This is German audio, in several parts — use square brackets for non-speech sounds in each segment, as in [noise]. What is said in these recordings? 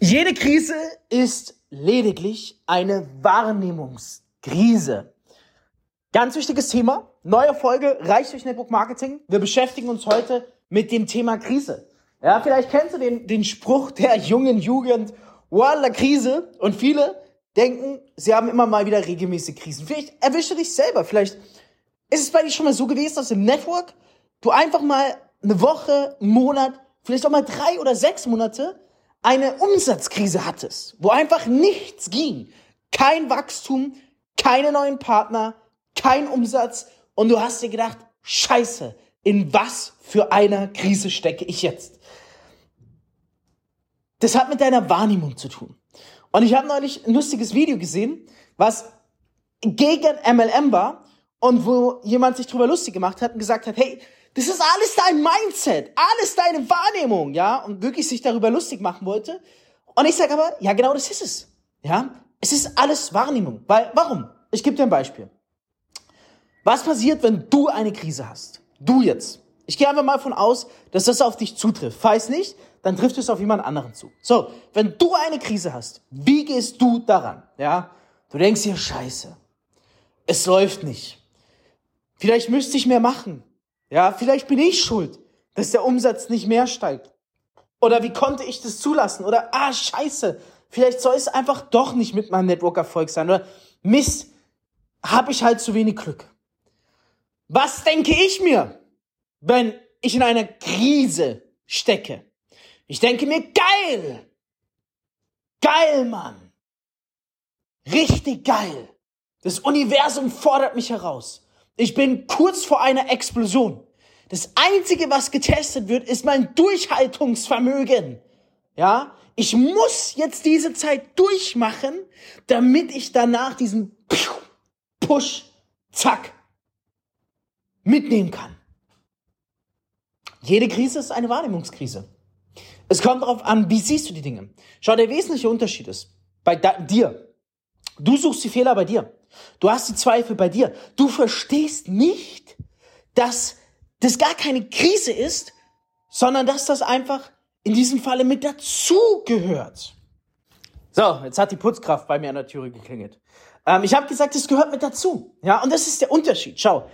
Jede Krise ist lediglich eine Wahrnehmungskrise. Ganz wichtiges Thema. Neue Folge Reich durch Network Marketing. Wir beschäftigen uns heute mit dem Thema Krise. Ja, vielleicht kennst du den, den Spruch der jungen Jugend, Walla Krise. Und viele denken, sie haben immer mal wieder regelmäßige Krisen. Vielleicht erwische dich selber. Vielleicht ist es bei dir schon mal so gewesen, dass im Network du einfach mal eine Woche, einen Monat, vielleicht auch mal drei oder sechs Monate eine Umsatzkrise hattest, wo einfach nichts ging. Kein Wachstum, keine neuen Partner, kein Umsatz und du hast dir gedacht, scheiße, in was für einer Krise stecke ich jetzt? Das hat mit deiner Wahrnehmung zu tun. Und ich habe neulich ein lustiges Video gesehen, was gegen MLM war und wo jemand sich drüber lustig gemacht hat und gesagt hat, hey, das ist alles dein Mindset, alles deine Wahrnehmung, ja, und wirklich sich darüber lustig machen wollte. Und ich sage aber, ja, genau das ist es. Ja, es ist alles Wahrnehmung. Weil, warum? Ich gebe dir ein Beispiel. Was passiert, wenn du eine Krise hast? Du jetzt. Ich gehe einfach mal von aus, dass das auf dich zutrifft. Falls nicht, dann trifft es auf jemand anderen zu. So, wenn du eine Krise hast, wie gehst du daran? Ja, du denkst dir, scheiße, es läuft nicht. Vielleicht müsste ich mehr machen. Ja, vielleicht bin ich schuld, dass der Umsatz nicht mehr steigt. Oder wie konnte ich das zulassen? Oder, ah, scheiße, vielleicht soll es einfach doch nicht mit meinem Network-Erfolg sein. Oder, Mist, habe ich halt zu wenig Glück. Was denke ich mir, wenn ich in einer Krise stecke? Ich denke mir, geil! Geil, Mann! Richtig geil! Das Universum fordert mich heraus. Ich bin kurz vor einer Explosion. Das einzige, was getestet wird, ist mein Durchhaltungsvermögen. Ja, ich muss jetzt diese Zeit durchmachen, damit ich danach diesen Push, zack, mitnehmen kann. Jede Krise ist eine Wahrnehmungskrise. Es kommt darauf an, wie siehst du die Dinge. Schau, der wesentliche Unterschied ist bei dir. Du suchst die Fehler bei dir. Du hast die Zweifel bei dir. Du verstehst nicht, dass das gar keine Krise ist, sondern dass das einfach in diesem Falle mit dazu gehört. So, jetzt hat die Putzkraft bei mir an der Türe geklingelt. Ähm, ich habe gesagt, es gehört mit dazu. Ja, und das ist der Unterschied. Schau,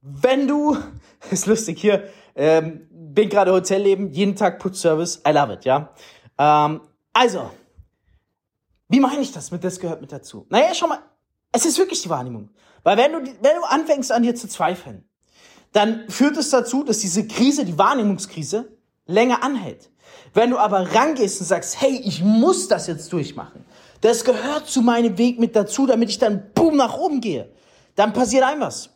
wenn du, [laughs] ist lustig hier, ähm, bin gerade Hotelleben, jeden Tag Putzservice, I love it, ja. Ähm, also, wie meine ich das mit das gehört mit dazu? Naja, schau mal, es ist wirklich die Wahrnehmung. Weil wenn du, wenn du anfängst an dir zu zweifeln, dann führt es dazu, dass diese Krise, die Wahrnehmungskrise, länger anhält. Wenn du aber rangehst und sagst, hey, ich muss das jetzt durchmachen, das gehört zu meinem Weg mit dazu, damit ich dann boom nach oben gehe, dann passiert ein was.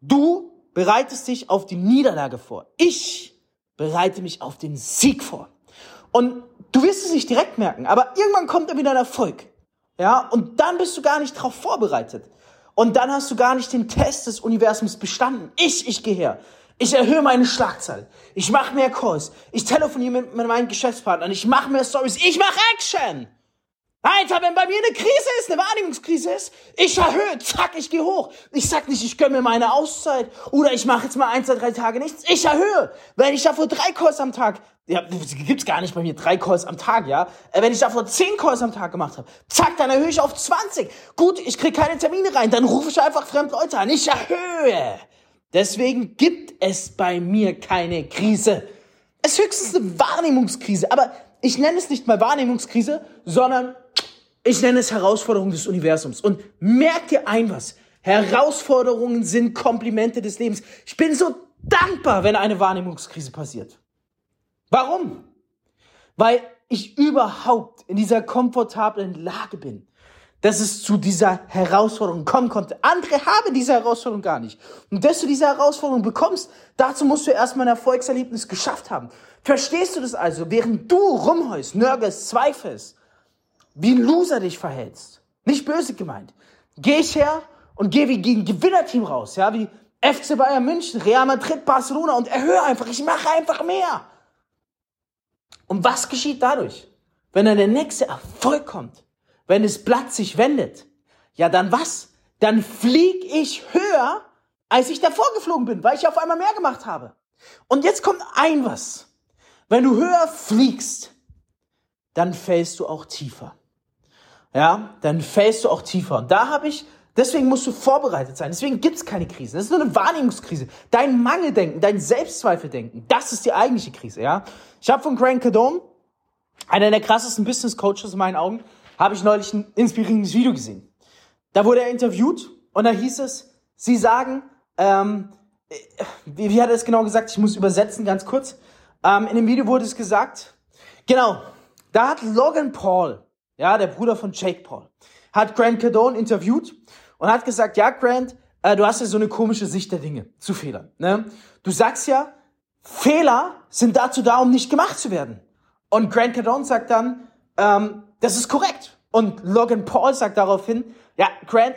Du bereitest dich auf die Niederlage vor. Ich bereite mich auf den Sieg vor. Und du wirst es nicht direkt merken, aber irgendwann kommt dann wieder ein Erfolg. Ja, und dann bist du gar nicht darauf vorbereitet. Und dann hast du gar nicht den Test des Universums bestanden. Ich, ich gehe her. Ich erhöhe meine Schlagzahl. Ich mache mehr Calls. Ich telefoniere mit, mit meinen Geschäftspartnern. Ich mache mehr Stories. Ich mache Action. Alter, wenn bei mir eine Krise ist, eine Wahrnehmungskrise ist, ich erhöhe, zack, ich gehe hoch. Ich sag nicht, ich gönne mir meine Auszeit oder ich mache jetzt mal ein, zwei, drei Tage nichts. Ich erhöhe. Wenn ich davor drei Calls am Tag, ja, gibt's gar nicht bei mir drei Calls am Tag, ja. Äh, wenn ich davor zehn Calls am Tag gemacht habe, zack, dann erhöhe ich auf 20. Gut, ich krieg keine Termine rein, dann rufe ich einfach fremde Leute an. Ich erhöhe. Deswegen gibt es bei mir keine Krise. Es ist höchstens eine Wahrnehmungskrise, aber ich nenne es nicht mal Wahrnehmungskrise, sondern ich nenne es Herausforderung des Universums. Und merk dir ein was. Herausforderungen sind Komplimente des Lebens. Ich bin so dankbar, wenn eine Wahrnehmungskrise passiert. Warum? Weil ich überhaupt in dieser komfortablen Lage bin, dass es zu dieser Herausforderung kommen konnte. Andere haben diese Herausforderung gar nicht. Und dass du diese Herausforderung bekommst, dazu musst du erstmal ein Erfolgserlebnis geschafft haben. Verstehst du das also? Während du rumheust, nörgelst, zweifelst, wie ein Loser dich verhältst. Nicht böse gemeint. Geh ich her und geh wie gegen Gewinnerteam raus, ja, wie FC Bayern München, Real Madrid, Barcelona und erhöhe einfach, ich mache einfach mehr. Und was geschieht dadurch? Wenn dann der nächste Erfolg kommt, wenn das Blatt sich wendet, ja dann was? Dann flieg ich höher, als ich davor geflogen bin, weil ich auf einmal mehr gemacht habe. Und jetzt kommt ein was. Wenn du höher fliegst, dann fällst du auch tiefer. Ja, dann fällst du auch tiefer. Und da habe ich, deswegen musst du vorbereitet sein. Deswegen gibt's keine Krisen. Das ist nur eine Wahrnehmungskrise. Dein Mangeldenken, dein Selbstzweifeldenken, das ist die eigentliche Krise. Ja, ich habe von Grant Cardone, einer der krassesten Business Coaches in meinen Augen, habe ich neulich ein inspirierendes Video gesehen. Da wurde er interviewt und da hieß es, sie sagen, ähm, wie, wie hat er es genau gesagt? Ich muss übersetzen, ganz kurz. Ähm, in dem Video wurde es gesagt, genau, da hat Logan Paul, ja, der Bruder von Jake Paul, hat Grant Cardone interviewt und hat gesagt, ja, Grant, äh, du hast ja so eine komische Sicht der Dinge zu Fehlern. Ne? Du sagst ja, Fehler sind dazu da, um nicht gemacht zu werden. Und Grant Cardone sagt dann, ähm, das ist korrekt. Und Logan Paul sagt daraufhin, ja, Grant,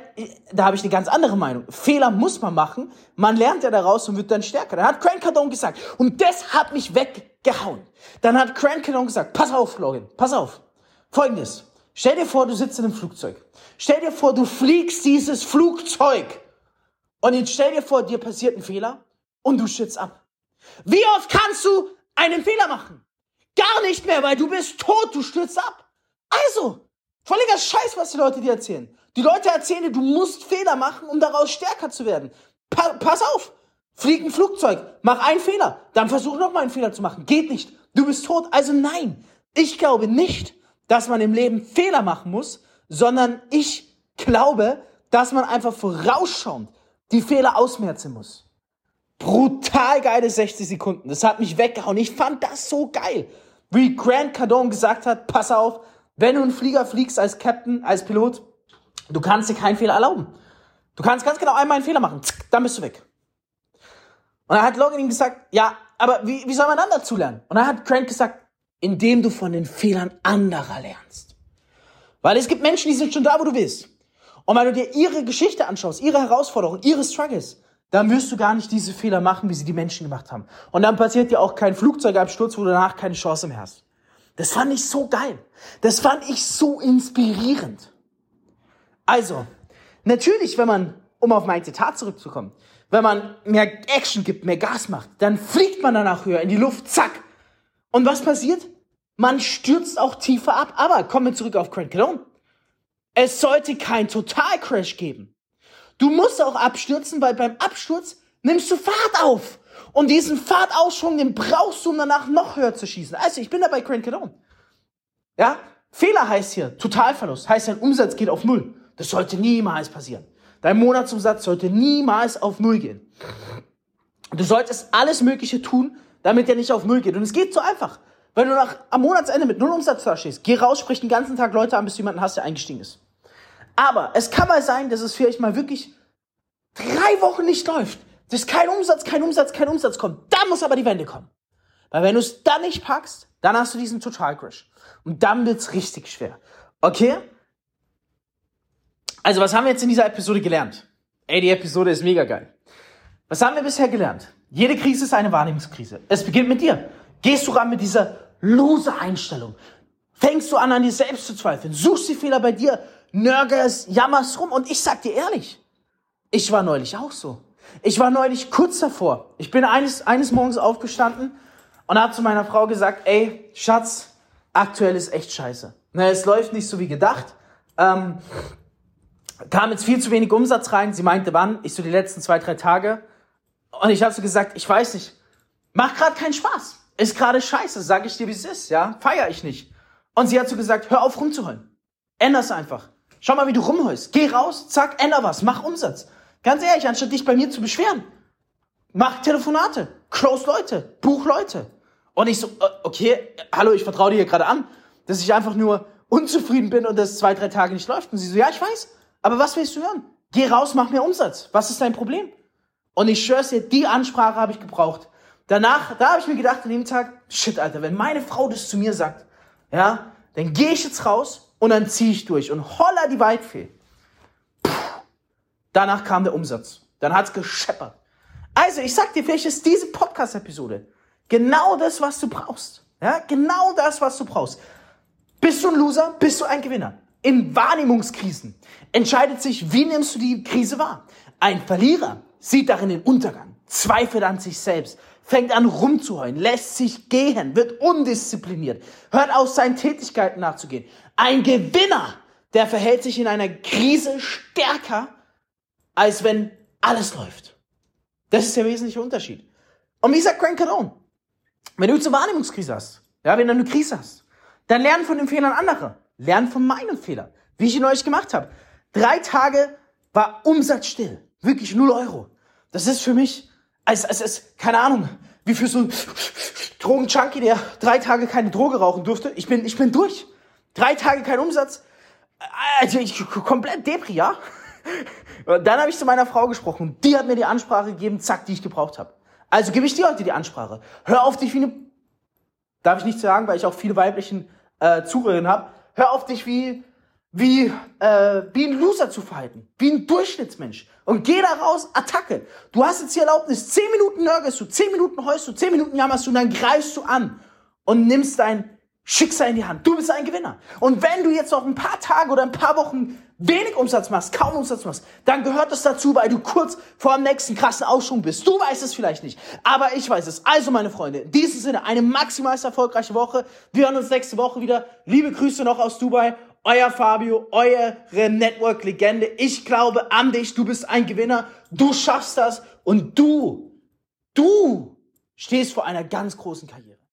da habe ich eine ganz andere Meinung. Fehler muss man machen, man lernt ja daraus und wird dann stärker. Dann hat Grant Cardone gesagt, und das hat mich weggehauen. Dann hat Grant Cardone gesagt, pass auf, Logan, pass auf. Folgendes, stell dir vor, du sitzt in einem Flugzeug. Stell dir vor, du fliegst dieses Flugzeug. Und jetzt stell dir vor, dir passiert ein Fehler und du schützt ab. Wie oft kannst du einen Fehler machen? Gar nicht mehr, weil du bist tot, du stürzt ab. Also, völliger Scheiß, was die Leute dir erzählen. Die Leute erzählen dir, du musst Fehler machen, um daraus stärker zu werden. Pa pass auf, flieg ein Flugzeug, mach einen Fehler, dann versuch nochmal einen Fehler zu machen. Geht nicht, du bist tot. Also nein, ich glaube nicht, dass man im Leben Fehler machen muss, sondern ich glaube, dass man einfach vorausschauend die Fehler ausmerzen muss. Brutal geile 60 Sekunden. Das hat mich weggehauen. Ich fand das so geil. Wie Grant Cardone gesagt hat, pass auf, wenn du einen Flieger fliegst als Captain, als Pilot, du kannst dir keinen Fehler erlauben. Du kannst ganz genau einmal einen Fehler machen, dann bist du weg. Und dann hat Logan ihm gesagt, ja, aber wie, wie soll man dann dazu lernen? Und dann hat Grant gesagt, indem du von den Fehlern anderer lernst. Weil es gibt Menschen, die sind schon da, wo du bist. Und wenn du dir ihre Geschichte anschaust, ihre Herausforderungen, ihre Struggles, dann wirst du gar nicht diese Fehler machen, wie sie die Menschen gemacht haben. Und dann passiert dir auch kein Flugzeugabsturz, wo du danach keine Chance mehr hast. Das fand ich so geil. Das fand ich so inspirierend. Also, natürlich, wenn man, um auf mein Zitat zurückzukommen, wenn man mehr Action gibt, mehr Gas macht, dann fliegt man danach höher in die Luft, zack. Und was passiert? Man stürzt auch tiefer ab. Aber kommen wir zurück auf Grant Cardone. Es sollte kein Totalcrash geben. Du musst auch abstürzen, weil beim Absturz nimmst du Fahrt auf. Und diesen Fahrtausschwung, den brauchst du, um danach noch höher zu schießen. Also, ich bin da bei Grant Cardone. Ja? Fehler heißt hier, Totalverlust, heißt dein Umsatz geht auf Null. Das sollte niemals passieren. Dein Monatsumsatz sollte niemals auf Null gehen. Du solltest alles Mögliche tun, damit er nicht auf Null geht. Und es geht so einfach. Wenn du nach, am Monatsende mit Null Umsatz da stehst, geh raus, sprich den ganzen Tag Leute an, bis du jemanden hast, der eingestiegen ist. Aber es kann mal sein, dass es vielleicht mal wirklich drei Wochen nicht läuft. Dass kein Umsatz, kein Umsatz, kein Umsatz kommt. Da muss aber die Wende kommen. Weil wenn du es dann nicht packst, dann hast du diesen Total-Crash. Und dann wird's richtig schwer. Okay? Also, was haben wir jetzt in dieser Episode gelernt? Ey, die Episode ist mega geil. Was haben wir bisher gelernt? Jede Krise ist eine Wahrnehmungskrise. Es beginnt mit dir. Gehst du ran mit dieser lose Einstellung? Fängst du an, an dir selbst zu zweifeln? Suchst die Fehler bei dir? Nörgelst, jammerst rum? Und ich sag dir ehrlich, ich war neulich auch so. Ich war neulich kurz davor. Ich bin eines, eines Morgens aufgestanden und habe zu meiner Frau gesagt, ey, Schatz, aktuell ist echt scheiße. Na, es läuft nicht so wie gedacht. Ähm, kam jetzt viel zu wenig Umsatz rein. Sie meinte, wann? Ich so die letzten zwei, drei Tage. Und ich habe so gesagt, ich weiß nicht. Macht gerade keinen Spaß. Ist gerade scheiße, sag ich dir, wie es ist, ja? Feier ich nicht. Und sie hat so gesagt, hör auf rumzuheulen. Änder's einfach. Schau mal, wie du rumheulst. Geh raus, zack, änder was, mach Umsatz. Ganz ehrlich, anstatt dich bei mir zu beschweren, mach Telefonate, close Leute, buch Leute. Und ich so, äh, okay, hallo, ich vertraue dir hier gerade an, dass ich einfach nur unzufrieden bin und das zwei, drei Tage nicht läuft. Und sie so, ja, ich weiß, aber was willst du hören? Geh raus, mach mehr Umsatz. Was ist dein Problem? Und ich schwör's dir, die Ansprache habe ich gebraucht. Danach, da habe ich mir gedacht an dem Tag, shit, Alter, wenn meine Frau das zu mir sagt, ja, dann gehe ich jetzt raus und dann ziehe ich durch. Und holla die Weitfee. Danach kam der Umsatz. Dann hat's gescheppert. Also, ich sag dir, vielleicht ist diese Podcast-Episode genau das, was du brauchst. Ja, genau das, was du brauchst. Bist du ein Loser? Bist du ein Gewinner? In Wahrnehmungskrisen entscheidet sich, wie nimmst du die Krise wahr? Ein Verlierer sieht darin den Untergang, zweifelt an sich selbst, fängt an rumzuheulen, lässt sich gehen, wird undiszipliniert, hört auf, seinen Tätigkeiten nachzugehen. Ein Gewinner, der verhält sich in einer Krise stärker, als wenn alles läuft. Das ist der wesentliche Unterschied. Und wie sagt Grant Cardone? Wenn du eine Wahrnehmungskrise hast, ja, wenn du eine Krise hast, dann lern von den Fehlern anderer. Lern von meinen Fehlern. Wie ich ihn euch gemacht habe. Drei Tage war Umsatz still. Wirklich null Euro. Das ist für mich, als, als, als keine Ahnung, wie für so einen Drogenjunkie, der drei Tage keine Droge rauchen durfte. Ich bin, ich bin durch. Drei Tage kein Umsatz. Also ich komplett Depri, ja? Und dann habe ich zu meiner Frau gesprochen. Die hat mir die Ansprache gegeben, zack, die ich gebraucht habe. Also gebe ich dir heute die Ansprache. Hör auf dich wie eine, darf ich nicht sagen, weil ich auch viele weiblichen äh, Zuhörerinnen habe. Hör auf dich wie wie, äh, wie ein Loser zu verhalten, wie ein Durchschnittsmensch. Und geh da raus, Attacke. Du hast jetzt die Erlaubnis, zehn Minuten nörgelst du, zehn Minuten heust du, zehn Minuten jammerst du und dann greifst du an und nimmst dein Schicksal in die Hand. Du bist ein Gewinner. Und wenn du jetzt noch ein paar Tage oder ein paar Wochen wenig Umsatz machst, kaum Umsatz machst, dann gehört das dazu, weil du kurz vor dem nächsten krassen Ausschwung bist. Du weißt es vielleicht nicht, aber ich weiß es. Also, meine Freunde, in diesem Sinne eine maximal erfolgreiche Woche. Wir hören uns nächste Woche wieder. Liebe Grüße noch aus Dubai euer Fabio, eure Network-Legende. Ich glaube an dich, du bist ein Gewinner, du schaffst das und du, du stehst vor einer ganz großen Karriere.